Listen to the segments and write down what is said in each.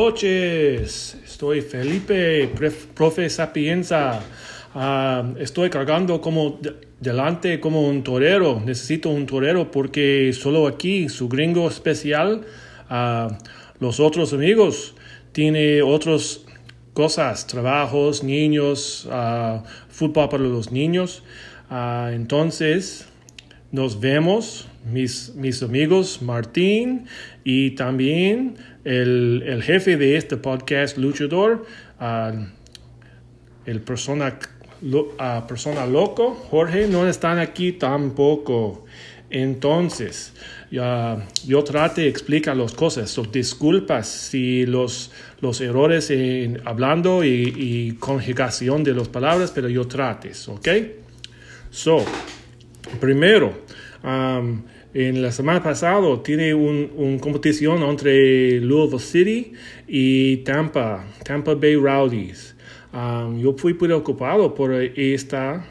noches. Estoy Felipe, profe Sapienza. Ah, estoy cargando como delante como un torero. Necesito un torero porque solo aquí, su gringo especial, uh, los otros amigos, tiene otras cosas, trabajos, niños, uh, fútbol para los niños. entonces, nos vemos, mis, mis amigos Martín y también el, el jefe de este podcast, Luchador, el persona, persona loco, Jorge, no están aquí tampoco. Entonces, yo trate de explicar las cosas. So, disculpas si los, los errores en hablando y, conjugación de las palabras, pero yo trates, ¿ok? So, primero, en la semana pasada tiene una un competición entre Louisville City y Tampa, Tampa Bay Rowdies. Yo fui preocupado por esta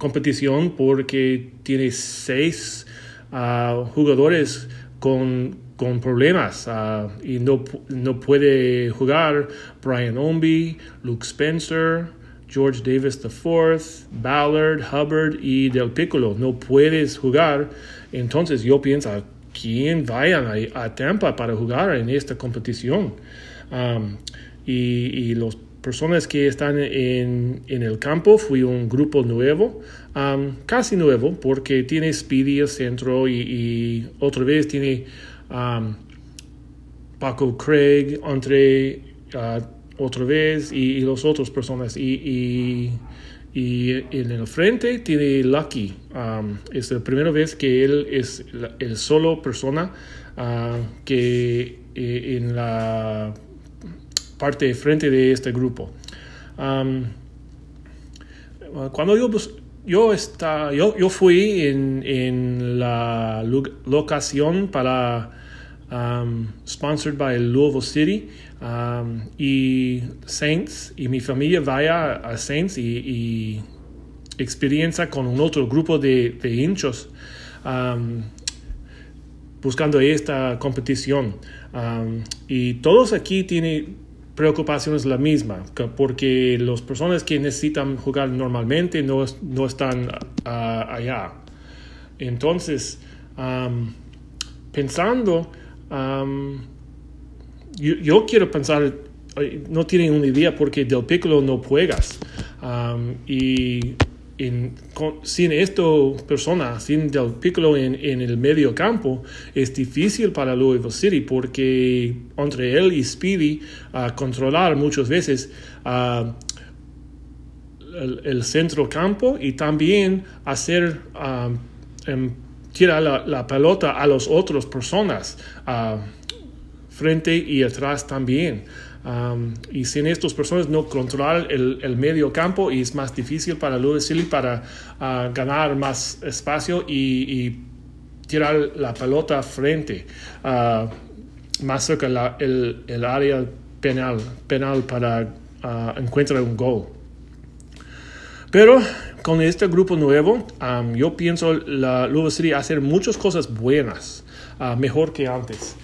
competición porque tiene seis uh, jugadores con, con problemas uh, y no, no puede jugar Brian Omby, Luke Spencer, George Davis IV, Ballard, Hubbard y Del Piccolo. No puedes jugar. Entonces yo pienso, ¿quién vayan a, Tampa para jugar en esta competición? Y, y las personas que están en, en, el campo fue un grupo nuevo, casi nuevo, porque tiene Speedy el centro y, otra vez tiene Paco Craig entre... Uh, otra vez y, las otras personas. Y, y, en el frente tiene Lucky. Um, es la primera vez que él es el solo persona uh, que eh, en la parte de frente de este grupo. Um, cuando yo, yo, está, yo, yo fui en, en la locación para um, sponsored by Louisville City um, y Saints y mi familia vaya a Saints y, experiencia con un otro grupo de, de hinchos um, buscando esta competición. Um, y todos aquí tienen preocupaciones la misma porque las personas que necesitan jugar normalmente no, no están uh, allá. Entonces pensando yo, quiero pensar, no tienen una idea porque del Piccolo no juegas. y sin esto persona, sin Del Piccolo en, el medio campo, es difícil para Louisville City porque entre él y Speedy a controlar muchas veces el, centro campo y también hacer em, tirar la, pelota a las otras personas frente y atrás también. Y sin estas personas no controlar el, medio campo y es más difícil para Louis City para uh, ganar más espacio y, tirar la pelota frente, uh, más cerca la, el, el, área penal, penal para uh, encontrar un gol. Pero con este grupo nuevo, um, yo pienso la Louis City hacer muchas cosas buenas, mejor que antes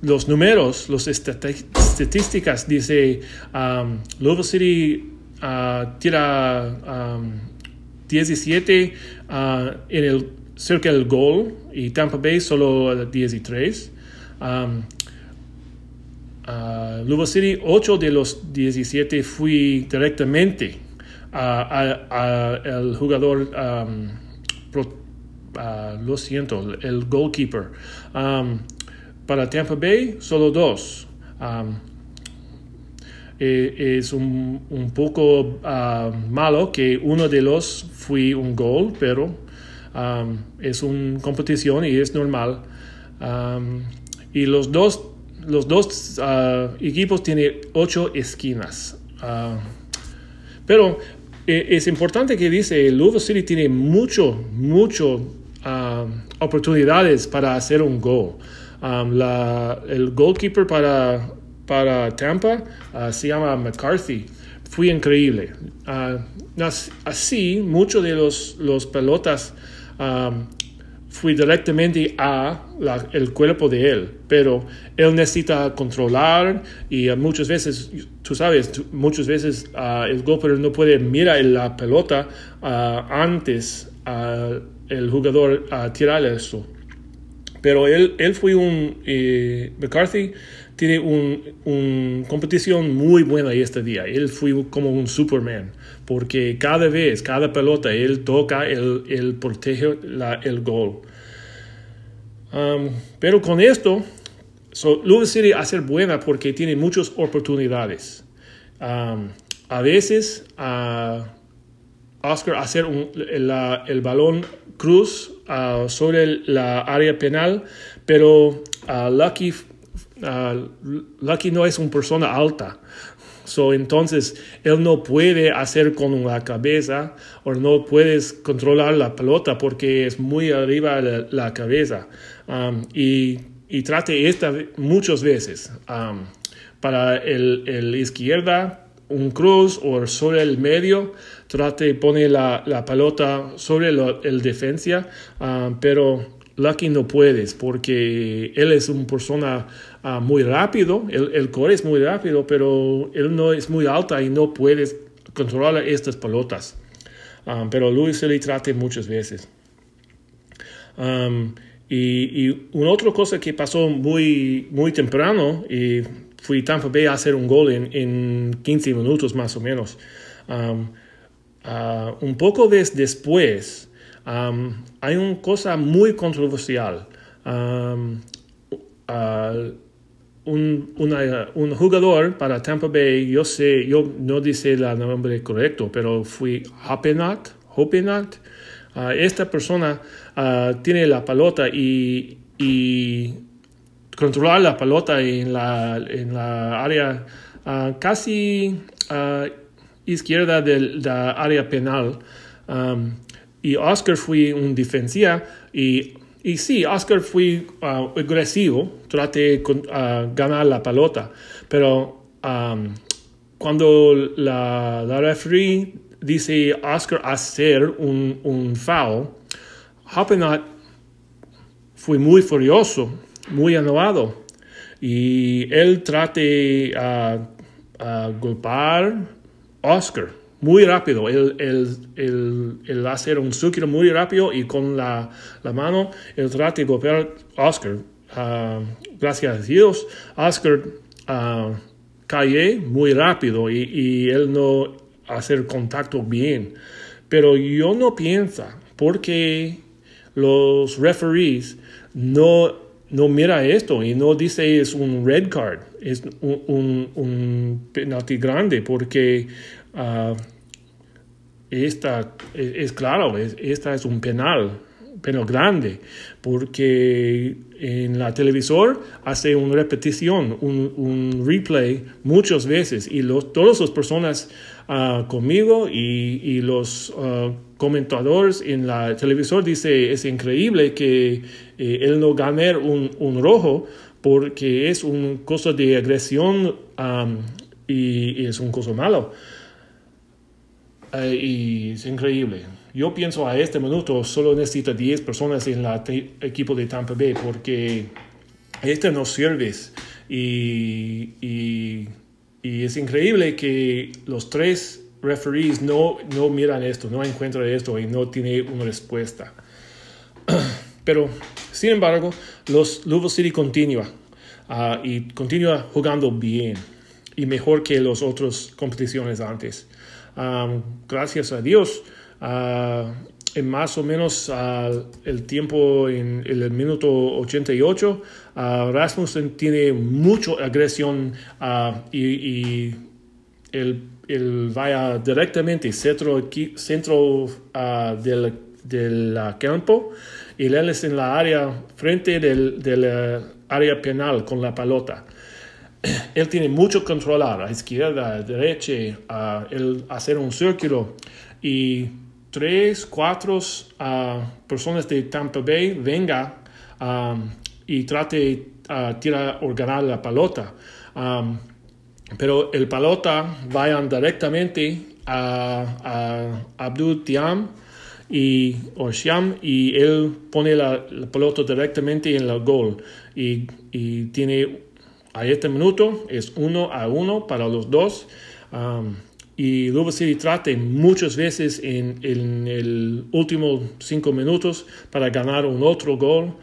los números, las estadísticas, dice um, Louisville City uh, tira 17 uh, en el cerca del gol y Tampa Bay solo 13. Um, uh, Louisville City, 8 de los 17 fui directamente al jugador um, lo siento, el goalkeeper. Para Tampa Bay, solo dos. Eh, es un, un poco uh, malo que uno de los fue un gol, pero es una competición y es normal. y los dos, los dos uh, equipos tienen ocho esquinas. Pero eh, es importante que dice, Louisville City tiene mucho, mucho Um, oportunidades para hacer un gol. Um, el goalkeeper para, para Tampa uh, se llama McCarthy. Fue increíble. Uh, así, muchos de los, los pelotas um, fui directamente a el cuerpo de él, pero él necesita controlar y muchas veces, tú sabes, muchas veces uh, el golpeador no puede mirar la pelota uh, antes uh, el jugador a tirar eso. Pero él, él fue un, eh, McCarthy tiene una un competición muy buena este día. Él fue como un Superman, porque cada vez, cada pelota, él toca, él, él protege el gol. Um, pero con esto, so, Louis City a ser buena porque tiene muchas oportunidades. Um, a veces, Oscar hacer un, el balón cruz uh, sobre la área penal, pero uh, Lucky uh, Lucky no es una persona alta. So, entonces, él no puede hacer con la cabeza o no puedes controlar la pelota porque es muy arriba la, la cabeza. Um, y, trate esta muchas veces. Um, para el, el, izquierda, un cruz o sobre el medio, trate pone la, la pelota sobre el defensa, um, pero Lucky no puedes porque él es una persona uh, muy rápido, el, el, core es muy rápido, pero él no es muy alta y no puedes controlar estas pelotas. Um, pero Luis se le trate muchas veces. Um, y, y, una otra cosa que pasó muy, muy temprano, y fui Tampa Bay a hacer un gol en, en 15 minutos más o menos. Um, uh, un poco después, hay una cosa muy controversial. Un, un, jugador para Tampa Bay, yo sé, yo no dice el nombre correcto, pero fui Hoppenot. Uh, esta persona uh, tiene la pelota y, y, controlar la pelota en la, en la área uh, casi izquierda de la área penal. Um, y Oscar fue un defensiva y, y sí, Oscar fue uh, agresivo, traté de uh, ganar la pelota, pero um, cuando la, la referee dice Oscar hacer un, un foul, Hoppenot fue muy furioso, muy enojado. Y él trate a uh, golpear Oscar muy rápido. Él, él, hacer un suquiro muy rápido y con la, la mano él trata de golpear Oscar. Uh, gracias a Dios, Oscar uh, cae muy rápido y, y, él no hacer contacto bien. Pero yo no pienso porque los referees no, no mira esto y no dice es un red card, es un, un penalti grande porque Uh, esta es, claro, esta es un penal, penal grande, porque en la televisor hace una repetición, un, replay muchas veces y los, todas las personas uh, conmigo y, los uh, comentadores en la televisor dice es increíble que eh, él no gane un, un, rojo porque es una cosa de agresión um, y, y es un cosa malo. Eh, y es increíble. Yo pienso a este minuto solo necesita 10 personas en el equipo de Tampa Bay porque este no sirve. Y, y, es increíble que los tres referees no, no miran esto, no encuentran esto y no tienen una respuesta. Pero, sin embargo, los Louisville City continúa uh, y continúa jugando bien y mejor que las otras competiciones antes gracias a Dios, en más o menos el tiempo en, el minuto 88, Rasmussen tiene mucha agresión y, él, vaya directamente centro, centro del, del campo y él es en la área frente del, del área penal con la pelota él tiene mucho controlar a izquierda, a derecha, a hacer un círculo y tres, cuatro personas de Tampa Bay venga y trate a tirar o ganar la pelota. pero el pelota vayan directamente a, Abdul Tiam y o Sham y él pone la, pelota directamente en el gol y, y, tiene a este minuto es uno a uno para los dos. Y Louisville City trate muchas veces en, en el último cinco minutos para ganar un otro gol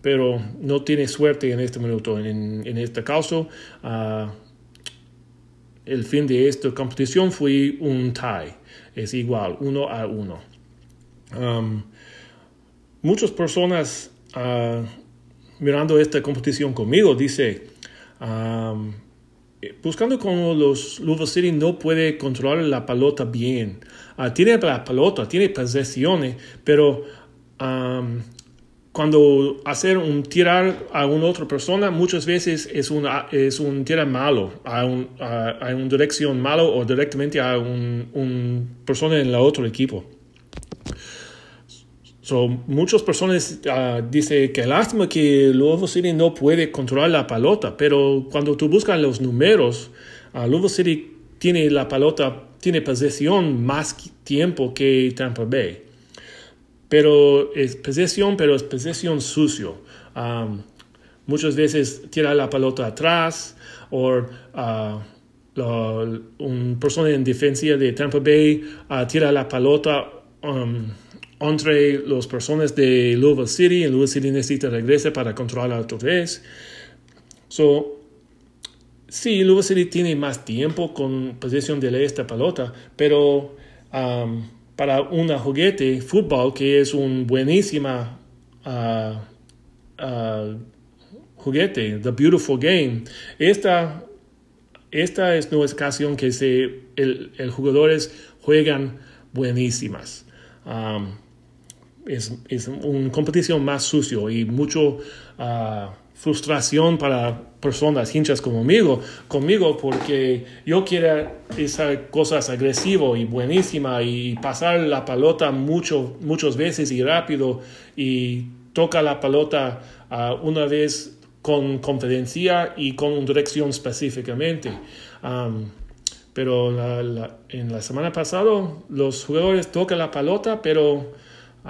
pero no tiene suerte en este minuto en, este caso. Uh, el fin de esta competición fue un tie es igual uno a uno. Muchas personas uh, mirando esta competición conmigo dice um, buscando como los Louisville City no puede controlar la pelota bien. Uh, tiene la pelota tiene posesiones pero um, cuando hacer un tirar a una otra persona muchas veces es un, es un tirar malo a, un, a, una dirección malo o directamente a un, un persona en el otro equipo So, muchas personas uh, dicen que lástima que Louisville City no puede controlar la pelota, pero cuando tú buscas los números, uh, City tiene la pelota, tiene posesión más tiempo que Tampa Bay. Pero es posesión, pero es posesión sucio. Muchas veces tira la pelota atrás o uh, un persona en defensa de Tampa Bay tira la pelota um, entre las personas de Louisville City. Louisville City necesita regresar para controlar otra vez. Sí, Louisville City tiene más tiempo con posesión de esta pelota, pero um, para un juguete, fútbol, que es un buenísima uh, uh, juguete, The Beautiful Game, esta, esta es una ocasión que se, el, el jugadores juegan buenísimas. Um, es, es una competición más sucio y mucho uh, frustración para personas hinchas como conmigo, conmigo porque yo quiero esas cosas agresivo y buenísima y pasar la pelota mucho, muchas veces y rápido y toca la pelota uh, una vez con confidencia y con dirección específicamente. Pero en la semana pasada los jugadores tocan la pelota, pero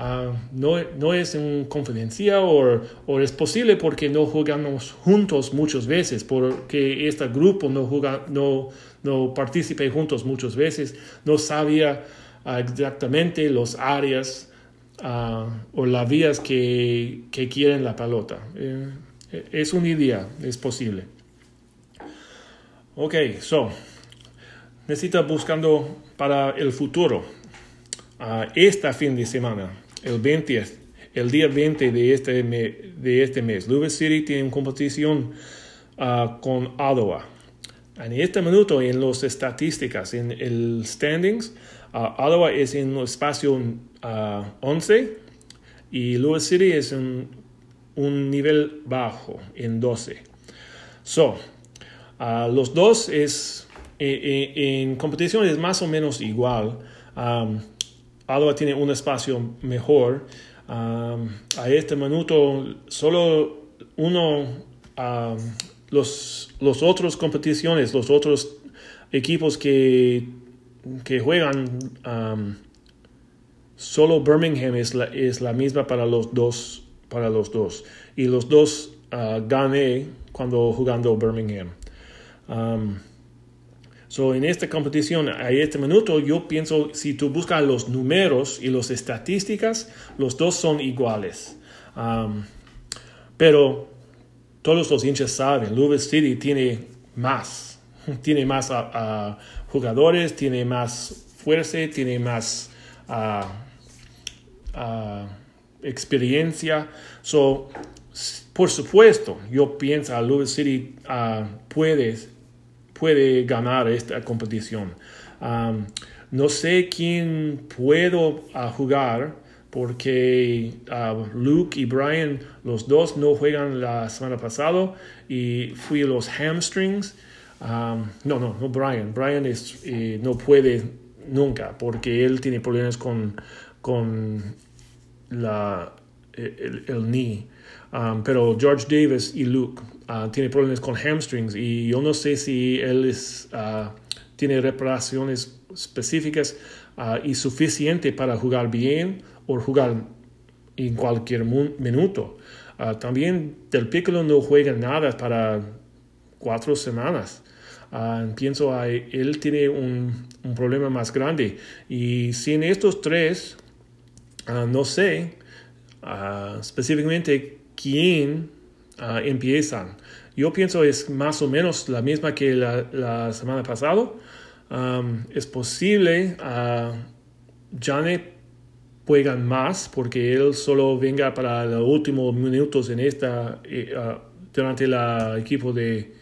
Ah, no, no, es en confidencia o, es posible porque no jugamos juntos muchas veces, porque este grupo no, juega, no, no participa juntos muchas veces, no sabía ah, exactamente los áreas uh, o las vías que, quieren la pelota. Eh, es una idea, es posible. Ok, so, necesita buscando para el futuro, uh, este fin de semana el 20, el día 20 de este, de este mes. Louisville City tiene competición uh, con Ottawa. En este minuto, en las estadísticas, en el standings, uh, Ottawa es en el espacio 11 uh, y Louisville City es en un nivel bajo, en 12. So, los dos es, en, competición es más o menos igual. Alba tiene un espacio mejor. a este minuto, solo uno, los, los otros competiciones, los otros equipos que, que juegan, solo Birmingham es la, es la misma para los dos, para los dos. Y los dos uh, gané cuando jugando Birmingham. So, en esta competición, a este minuto, yo pienso, si tú buscas los números y las estadísticas, los dos son iguales. Um, pero todos los hinchas saben, Louisville City tiene más, tiene más jugadores, tiene más fuerza, tiene más uh, uh, experiencia. Por supuesto, yo pienso que Louisville City puede puede ganar esta competición. no sé quién puedo ah, jugar porque ah, Luke y Brian, los dos no juegan la semana pasada y fui los hamstrings. no, no, no Brian. Brian es, eh, no puede nunca porque él tiene problemas con, con el, el knee. pero George Davis y Luke uh, tiene problemas con hamstrings y yo no sé si él es, uh, tiene reparaciones específicas ah, y suficiente para jugar bien o jugar en cualquier minuto. Ah, también Del Piccolo no juega nada para cuatro semanas. pienso que él tiene un, un, problema más grande. Y sin estos tres, no sé específicamente quién empiezan. Yo pienso es más o menos la misma que la, semana pasada. es posible uh, Janet juegan más porque él solo venga para los últimos minutos en esta eh, uh, durante el equipo de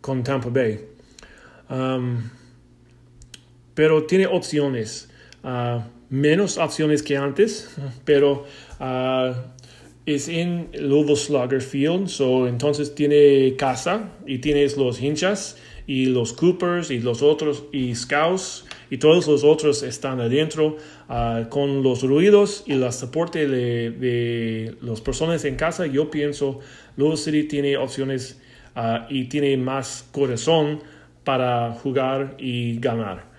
con Tampa Bay. pero tiene opciones, menos opciones que antes, pero es en Louisville Slugger Field, so entonces tiene casa y tienes los hinchas y los Coopers y los otros y Scouts y todos los otros están adentro uh, con los ruidos y el soporte de, de las personas en casa. Yo pienso Louisville City tiene opciones uh, y tiene más corazón para jugar y ganar.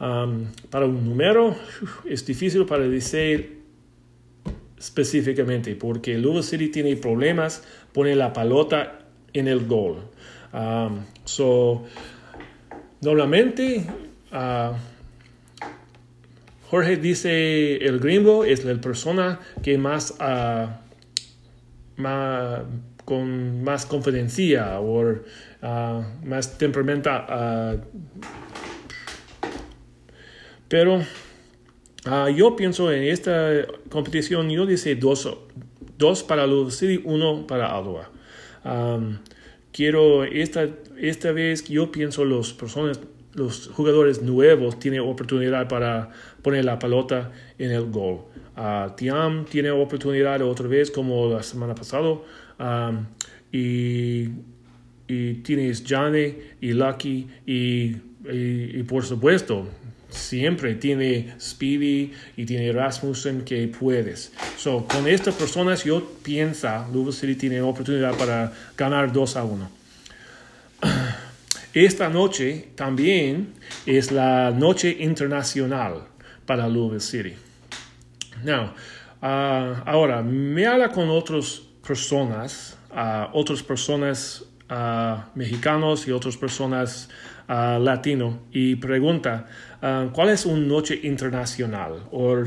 Um, para un número es difícil para decir específicamente, porque Louisville City tiene problemas, pone la pelota en el gol. Um, so, normalmente, uh, Jorge dice el gringo es la persona que más, uh, más con más confidencia o uh, más temperamento. pero Ah, yo pienso en esta competición, yo dice dos, dos para los City, uno para Alba. quiero esta, esta vez, yo pienso los personas, los jugadores nuevos tienen oportunidad para poner la pelota en el gol. Uh, Tiam tiene oportunidad otra vez como la semana pasada. y, y tienes Johnny y Lucky y, y por supuesto siempre tiene Speedy y tiene Rasmussen que puedes. So, con estas personas yo pienso Louisville City tiene oportunidad para ganar 2 a 1. Esta noche también es la noche internacional para Louisville City. Now, uh, ahora, me habla con otras personas, otras personas uh, mexicanos y otras personas latino y pregunta, uh, ¿cuál es una noche internacional? O uh,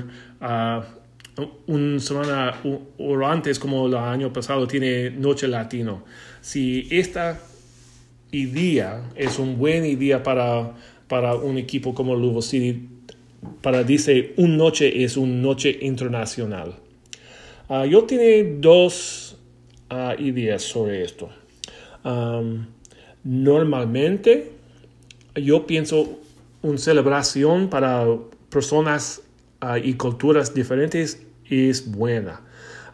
un semana o antes, como el año pasado, tiene noche latino. Si esta idea es un buen idea para, para un equipo como Louisville City, para dice, un noche es una noche internacional. yo tiene dos ideas sobre esto. Normalmente yo pienso una celebración para personas ah, y culturas diferentes es buena.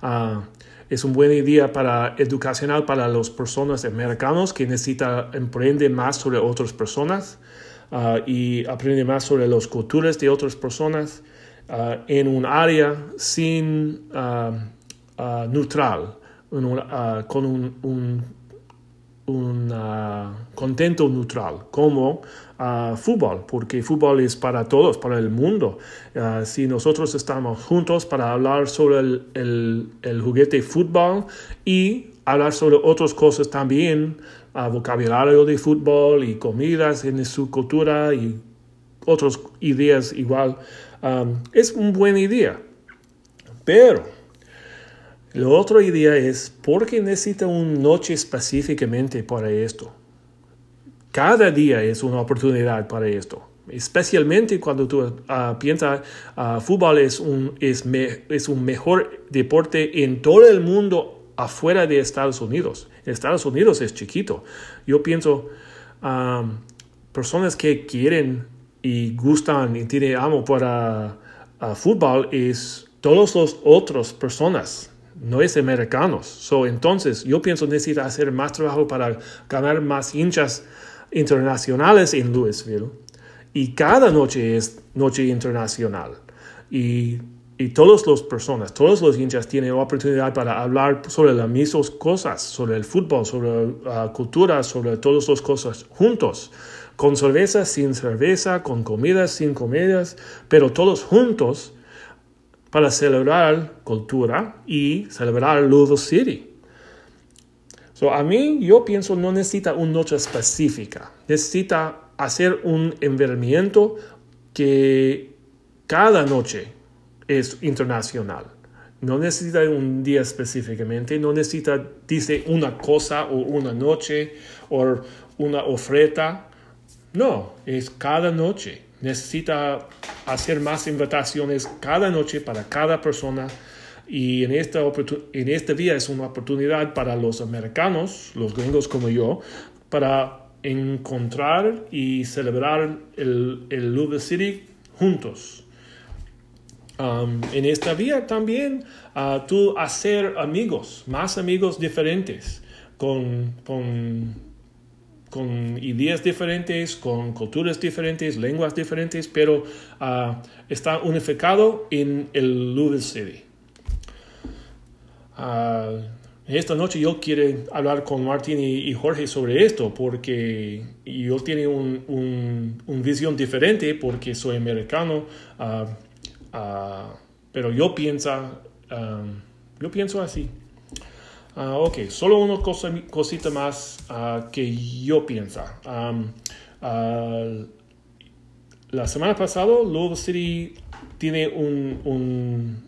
Ah, es un buen día para educacional para las personas americanos que necesitan aprender más sobre otras personas uh, y aprender más sobre las culturas de otras personas en un área sin neutral, con un uh, contento neutral como uh, fútbol, porque fútbol es para todos, para el mundo. Uh, si nosotros estamos juntos para hablar sobre el, el, juguete fútbol y hablar sobre otras cosas también, vocabulario de fútbol y comidas en su cultura y otras ideas igual, es una buena idea. Pero la otra idea es, ¿por qué necesita una noche específicamente para esto? Cada día es una oportunidad para esto. Especialmente cuando tú uh, piensas, uh, fútbol es un, es, es un mejor deporte en todo el mundo afuera de Estados Unidos. Estados Unidos es chiquito. Yo pienso, um, personas que quieren y gustan y tienen amo para uh, fútbol es todas las otras personas no es americanos. So, entonces, yo pienso necesita hacer más trabajo para ganar más hinchas internacionales en Louisville. Y cada noche es noche internacional. Y, y todas las personas, todos los hinchas tienen oportunidad para hablar sobre las mismas cosas, sobre el fútbol, sobre la cultura, sobre todas las cosas juntos. con cerveza, sin cerveza, con comidas, sin comidas, pero todos juntos para celebrar cultura y celebrar Louisville City. So, a mí, yo pienso, no necesita una noche específica. Necesita hacer un envenenamiento que cada noche es internacional. No necesita un día específicamente, no necesita, dice, una cosa o una noche o una oferta. No, es cada noche. Necesita hacer más invitaciones cada noche para cada persona. Y en esta, en este día es una oportunidad para los americanos, los gringos como yo, para encontrar y celebrar el, el City juntos. Um, en esta vía también uh, tú hacer amigos, más amigos diferentes, con, con, con, ideas diferentes, con culturas diferentes, lenguas diferentes, pero uh, está unificado en el Louisville City. Uh, esta noche yo quiero hablar con Martín y, Jorge sobre esto porque yo tengo una un, visión diferente porque soy americano, uh, pero yo pienso, yo pienso así. Uh, ok, solo una cosa, cosita más que yo pienso. Um, la semana pasada, Louisville City tiene un, un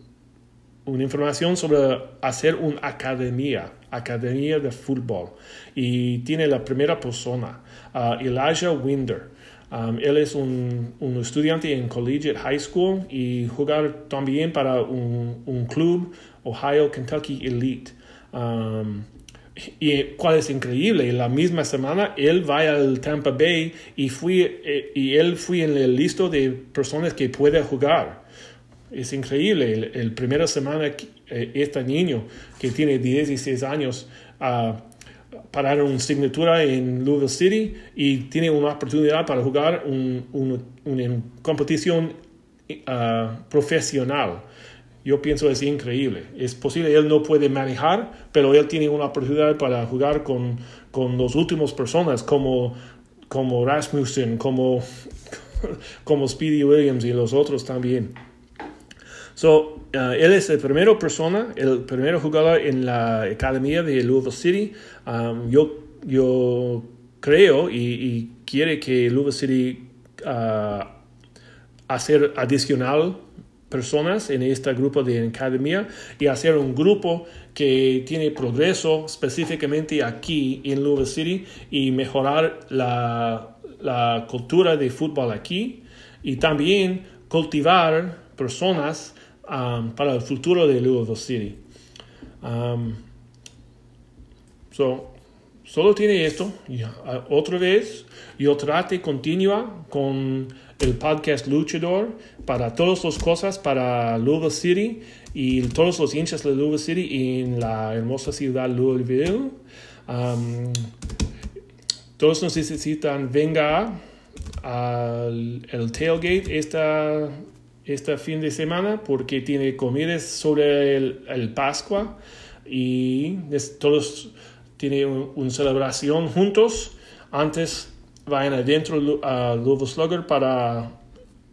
una información sobre hacer una academia, academia de fútbol. Y tiene la primera persona, Elijah Winder. Él es un, un, estudiante en Collegiate High School y jugar también para un, un club, Ohio Kentucky Elite. Um, y cuál es increíble, en la misma semana él va al Tampa Bay y, fui, eh, y él fue en el listo de personas que puede jugar. Es increíble. El, el primera semana, eh, este niño que tiene 16 años, uh, para una signatura en Louisville City y tiene una oportunidad para jugar un, una competición ah, profesional. Yo pienso es increíble. Es posible, él no puede manejar, pero él tiene una oportunidad para jugar con, con los últimos personas como, como Rasmussen, como, como Speedy Williams y los otros también. So, uh, él es la primera persona, el primer jugador en la academia de Louisville City. Um, yo, yo creo y, quiere que Louisville City uh, hacer adicional personas en este grupo de academia y hacer un grupo que tiene progreso específicamente aquí en Louisville City y mejorar la, la cultura de fútbol aquí y también cultivar personas Um, para el futuro de Louisville City. Um, so, solo tiene esto. Y, uh, otra vez, yo trate continua con el podcast Luchador para todas las cosas para Louisville City y todos los hinchas de Louisville City en la hermosa ciudad Louisville. Um, todos necesitan venga al el tailgate esta este fin de semana porque tiene comidas sobre el, Pascua y todos tienen una celebración juntos. Antes vayan adentro a Louisville Slugger para,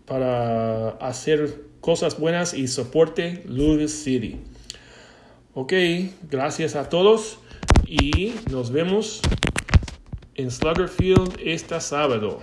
para hacer cosas buenas y soporte Louisville City. Ok, gracias a todos y nos vemos en Slugger Field este sábado.